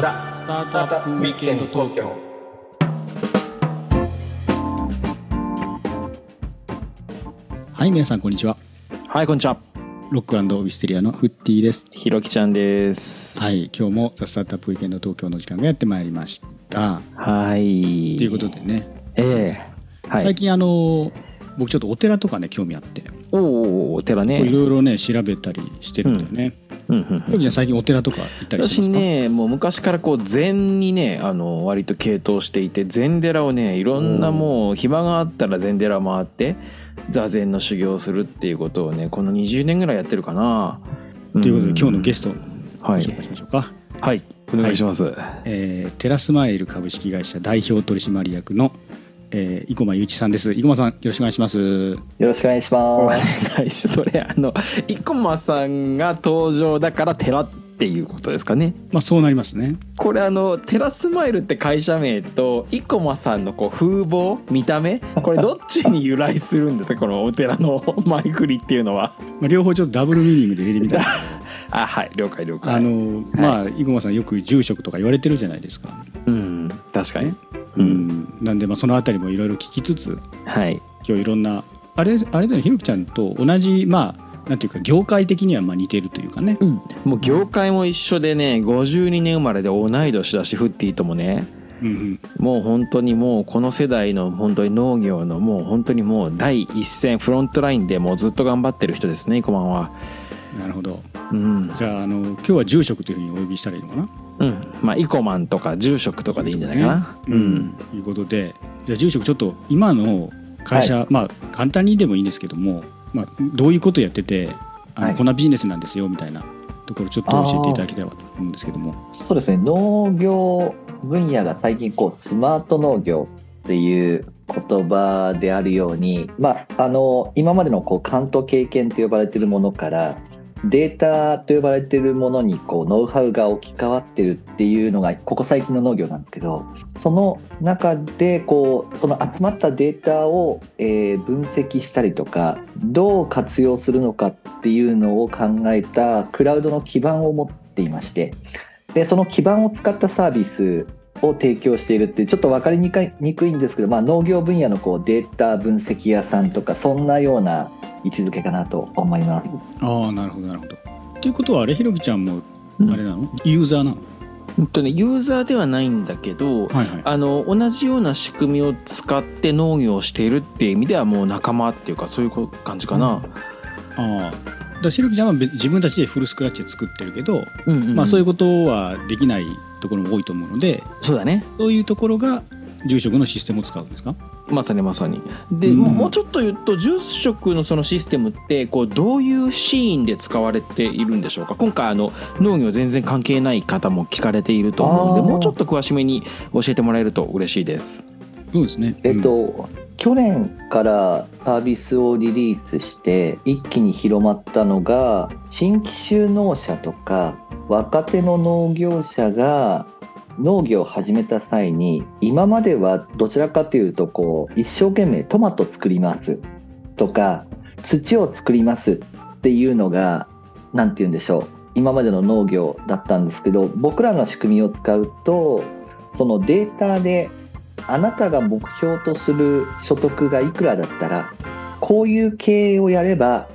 ザ・スタートアップウィークエンド東京はい皆さんこんにちははい、こんにちは。ロックウィステリアのフッティですひろきちゃんです。はい今日もザ・スタートアップウィークエンド東京の時間がやってまいりましたはい。ということでね、ええはい。最近あの僕ちょっとお寺とかね興味あっておお、お寺ね。いろいろね調べたりしてるんだよね、うんうんひろきちゃ最近お寺とか行ったりします、私ね、もう昔からこう禅にね、あの割と傾倒していて、禅寺をね、いろんなもう暇があったら禅寺回って。座禅の修行をするっていうことをね、この20年ぐらいやってるかな。ということで今日のゲストをはいご紹介しましょうか、はい、お願いします。えーテラスマイル株式会社代表取締役の、えー、生駒雄一さんです。生駒さんよろしくお願いします。よろしくお願いしお願ます。いしそれあの生駒さんが登場だから寺っていうことです。かね。まあそうなります。ねこれあのテラスマイルって会社名と生駒さんのこう風貌見た目これどっちに由来す。るんです。かこのお寺の前振りっていうのは。まあ、両方ちょっとダブルミーニングで入れてみたあはい了解了解。あのまあ生駒さんよく住職とか言われてるじゃないです。か、うん確かに。ううん。ん、なんでまあそのあたりもいろいろ聞きつつはい。今日いろんなあれあれだよねひろきちゃんと同じまあなんていうか業界的にはまあ似てるというかね、うん、もう業界も一緒でね52年生まれで同い年だしフッティともね。うんうん、もう本当にもうこの世代の本当に農業のもう本当にもう第一線フロントラインでもうずっと頑張ってる人ですね生駒は。なるほど。うん、じゃああの今日は住職というふうにお呼びしたらいいのかな？うん、まあイコマンとか住職とかでいいんじゃないかな。う、ん、ということでじゃあ住職ちょっと今の会社、まあ簡単にでもいいんですけども、まあ、どういうことやっててあの、はい。こんなビジネスなんですよみたいなところちょっと教えていただければと思うんですけども。そうですね、農業分野が最近こうスマート農業っていう言葉であるように、まあ、あの今までのこう関東経験と呼ばれているものからデータと呼ばれているものにこうノウハウが置き換わってるっていうのがここ最近の農業なんですけどその中でこうその集まったデータを、え分析したりとかどう活用するのかっていうのを考えたクラウドの基盤を持っていましてでその基盤を使ったサービスを提供しているってちょっと分かりにくいんですけど、まあ、農業分野のこうデータ分析屋さんとかそんなような位置づけかなと思います。ああなるほどなるほど。ということはあれひろきちゃんもうんあれなの、ユーザーなの？本当ねユーザーではないんだけど、はいはい。あの同じような仕組みを使って農業をしているっていう意味ではもう仲間っていうかそういう感じかな。ああ。だからひろきちゃんは別自分たちでフルスクラッチで作ってるけど、うんうんうんまあそういうことはできないところも多いと思うのでそうだね。そういうところが住職のシステムを使うんですか？まさにまさに。で、うんもうもうちょっと言うと住職のそのシステムってこうどういうシーンで使われているんでしょうか？今回あの農業全然関係ない方も聞かれていると思うのでもうちょっと詳しめに教えてもらえると嬉しいです。そうですね。えっと、去年からサービスをリリースして一気に広まったのが新規就農者とか若手の農業者が農業を始めた際に今まではどちらかというとこう一生懸命トマト作ります。とか土を作ります。っていうのが何て言うんでしょう。今までの農業だったんですけど僕らの仕組みを使うとそのデータであなたが目標とする所得がいくらだったらこういう経営をやれば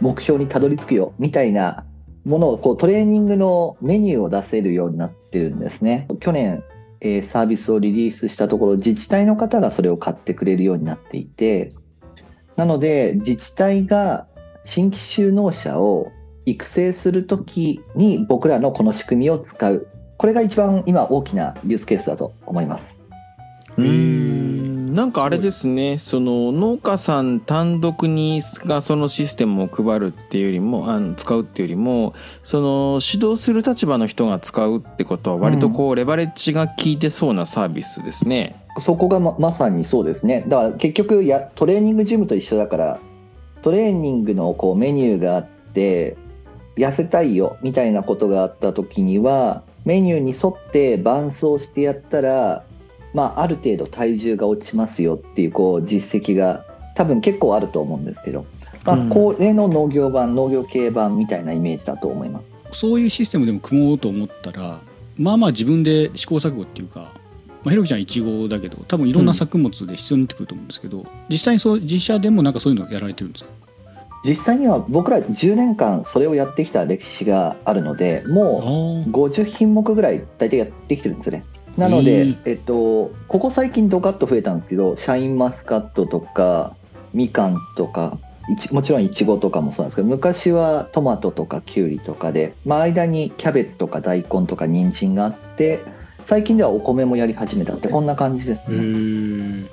目標にたどり着くよ。みたいなものをこうトレーニングのメニューを出せるようになってるんですね。去年、えサービスをリリースしたところ自治体の方がそれを買ってくれるようになっていてなので自治体が新規就農者を育成するときに僕らのこの仕組みを使う。これが一番今大きなユースケースだと思います。うん。なんかあれですねその農家さん単独にがそのシステムを配るっていうよりもあの使うっていうよりもその指導する立場の人が使うってことは割とこうレバレッジが効いてそうなサービスですね。そこがままさにそうですね。だから結局やトレーニングジムと一緒だからトレーニングのこうメニューがあって痩せたいよみたいなことがあった時にはメニューに沿って伴走してやったら、まあ、ある程度体重が落ちますよっていうこう実績が多分結構あると思うんですけど、まあうん、これの農業版農業系版みたいなイメージだと思います。そういうシステムでも組もうと思ったらまあまあ自分で試行錯誤っていうか、まあ、ひろきちゃんいちごだけど多分いろんな作物で必要になってくると思うんですけど、実際にそう実写でもなんかそういうのやられてるんですか？実際には僕ら10年間それをやってきた歴史があるのでもう50品目ぐらい大体やってきてるんですよね。なので、えっと、ここ最近ドカッと増えたんですけどシャインマスカットとかみかんとかもちろんいちごとかもそうなんですけど昔はトマトとかきゅうりとかで、まあ、間にキャベツとか大根とか人参があって最近ではお米もやり始めたってこんな感じですへね。ー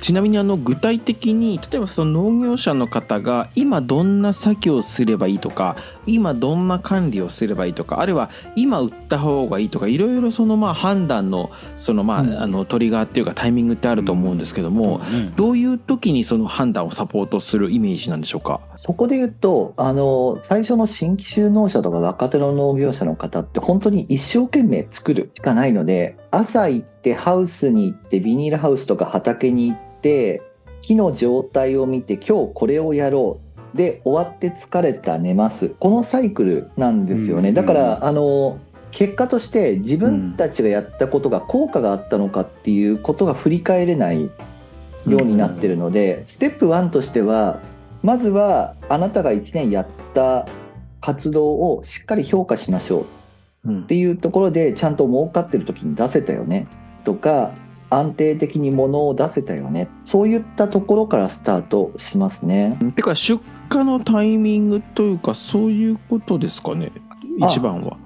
ちなみにあの具体的に例えばその農業者の方が今どんな作業をすればいいとか今どんな管理をすればいいとかあるいは今売った方がいいとかいろいろそのまあ判断のそのまあうん。あのトリガーっていうかタイミングってあると思うんですけどもねどういう時にその判断をサポートするイメージなんでしょうか？そこで言うとあの最初の新規就農者とか若手の農業者の方って本当に一生懸命作るしかないので朝行ってハウスに行ってビニールハウスとか畑に行って木の状態を見て今日これをやろう。で終わって疲れた寝ます。このサイクルなんですよね。うんだからあの結果として自分たちがやったことが効果があったのかっていうことが振り返れないようになってるので、ステップ1としてはまずはあなたが1年やった活動をしっかり評価しましょうっていうところでちゃんと儲かってる時に出せたよねとか安定的に物を出せたよねそういったところからスタートしますね。てか出荷のタイミングというかそういうことですかねあ一番は。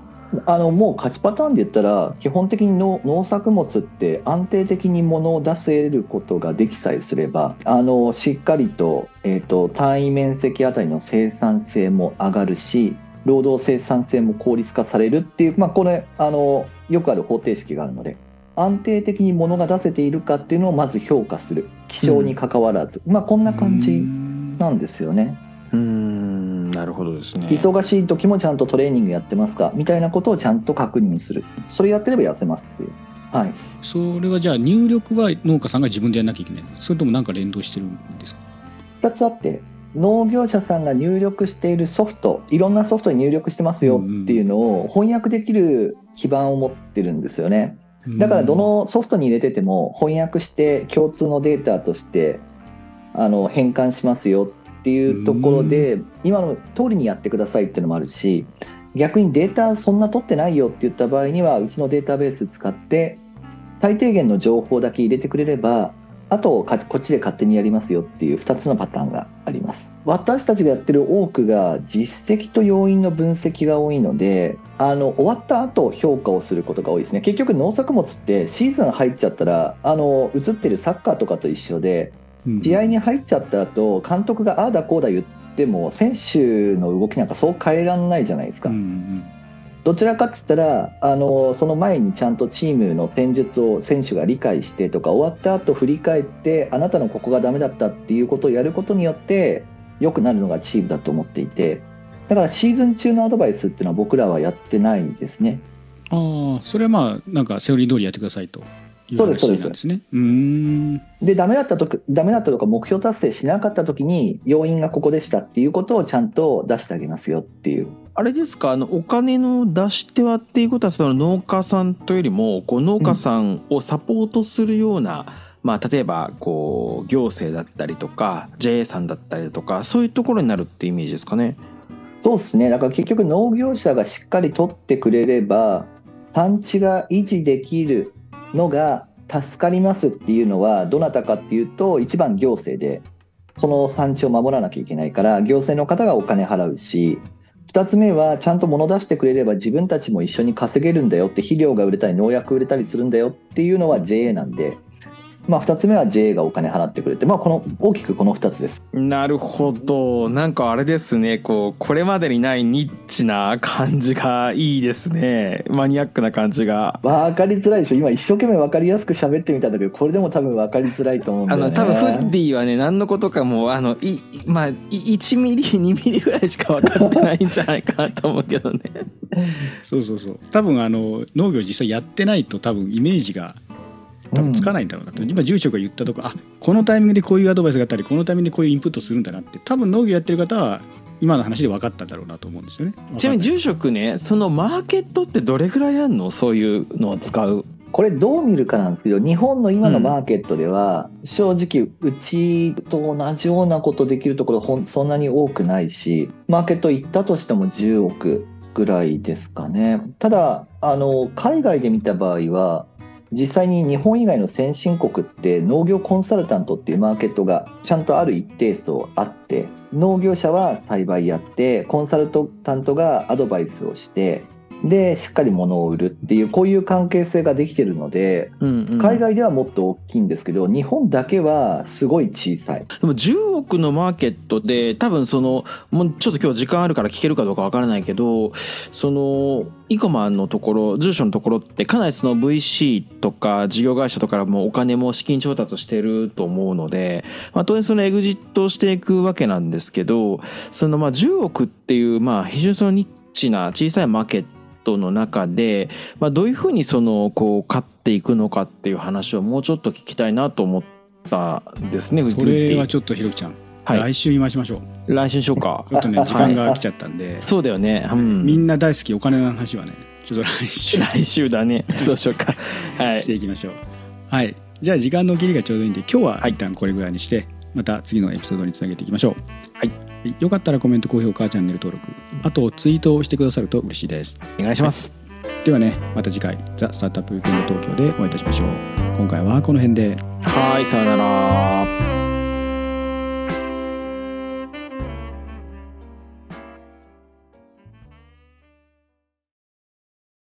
あのもう勝ちパターンで言ったら基本的に農農作物って安定的に物を出せることができさえすればあのしっかりと,、えー、と単位面積あたりの生産性も上がるし労働生産性も効率化されるっていう、まあ、これあのよくある方程式があるので安定的に物が出せているかっていうのをまず評価する。気象に関わらず、まあこんな感じなんですよね。うーん。なるほどですね。忙しい時もちゃんとトレーニングやってますか？みたいなことをちゃんと確認する。それやってれば痩せますっていう。はい。それはじゃあ入力は農家さんが自分でやらなきゃいけないそれともなんか連動してるんですか？2つあって農業者さんが入力しているソフトいろんなソフトに入力してますよっていうのを翻訳できる基盤を持ってるんですよね。だからどのソフトに入れてても翻訳して共通のデータとしてあの変換しますよっていうところで今の通りにやってくださいっていうのもあるし逆にデータそんな取ってないよって言った場合にはうちのデータベース使って最低限の情報だけ入れてくれればあとかこっちで勝手にやりますよっていう2つのパターンがあります。私たちがやってる多くが実績と要因の分析が多いのであの終わった後評価をすることが多いですね。結局農作物ってシーズン入っちゃったらあの映ってるサッカーとかと一緒で試合に入っちゃった後監督がああだこうだ言っても選手の動きなんかそう変えらんないじゃないですか、うんうんどちらかっつったらあのその前にちゃんとチームの戦術を選手が理解してとか終わった後振り返ってあなたのここがダメだったっていうことをやることによって良くなるのがチームだと思っていてだからシーズン中のアドバイスっていうのは僕らはやってないですね。ああそれはまあなんかセオリー通りやってくださいというそうですそうです。話なんですね。うーん。でダメだったとダメだったとか目標達成しなかった時に要因がここでしたっていうことをちゃんと出してあげますよっていうあれですか？あのお金の出し手はっていうことはその農家さんというよりもこう農家さんをサポートするような、まあ、例えばこう行政だったりとか JA さんだったりとかそういうところになるってイメージですかね？そうですねだから結局農業者がしっかり取ってくれれば産地が維持できるのが助かりますっていうのはどなたかっていうと一番行政でその産地を守らなきゃいけないから行政の方がお金払うし2つ目はちゃんと物出してくれれば自分たちも一緒に稼げるんだよって肥料が売れたり農薬売れたりするんだよっていうのは JA なんで、まあ、2つ目は JA がお金払ってくれて、まあ、この大きくこの2つです。なるほどなんかあれですねこうこれまでにないニッチな感じがいいですねマニアックな感じが。分かりづらいでしょ今一生懸命分かりやすく喋ってみたんだけどこれでも多分分かりづらいと思うんだよねあの多分フッディはね何のことかもあのいまあい1ミリ2ミリぐらいしか分かってないんじゃないかなと思うけどね。そうそうそう多分あの農業実際やってないと多分イメージが多分つかないんだろうなと、今住職が言ったとこあこのタイミングでこういうアドバイスがあったりこのタイミングでこういうインプットするんだなって多分農業やってる方は今の話で分かっただろうなと思うんですよね。ちなみに住職ねそのマーケットってどれぐらいあんの？そういうのを使う？これどう見るかなんですけど日本の今のマーケットでは、正直うちと同じようなことできるところほんそんなに多くないしマーケット行ったとしても10億ぐらいですかね。ただあの海外で見た場合は実際に日本以外の先進国って農業コンサルタントっていうマーケットがちゃんとある一定数あって農業者は栽培やってコンサルタントがアドバイスをしてでしっかり物を売るっていうこういう関係性ができてるので海外ではもっと大きいんですけど日本だけはすごい小さい。でも10億のマーケットで多分そのもうちょっと今日時間あるから聞けるかどうかわからないけどそのイコマンのところ住所のところってかなりその VC とか事業会社とかからもお金も資金調達してると思うので、まあ、当然そのエグジットをしていくわけなんですけどそのまあ10億っていうまあ非常にそのニッチな小さいマーケットの中で、まあ、どういうふうにそのこう勝っていくのかっていう話をもうちょっと聞きたいなと思ったんですね。それはちょっとひろきちゃん、はい来週見ましましょう来週にしようか。ちょっとね時間が来ちゃったんで、そうだよね。うんみんな大好きお金の話はねちょっと来週来週だね。そうしようか。はい。していきましょうはいじゃあ時間の切りがちょうどいいんで今日は一旦これぐらいにして、また次のエピソードにつなげていきましょうはいよかったらコメント高評価チャンネル登録。あとツイートをしてくださると嬉しいです。お願いします。ではねまた次回ザ・スタートアップウィ東京でお会いいたしましょう。今回はこの辺で。はい、さよなら。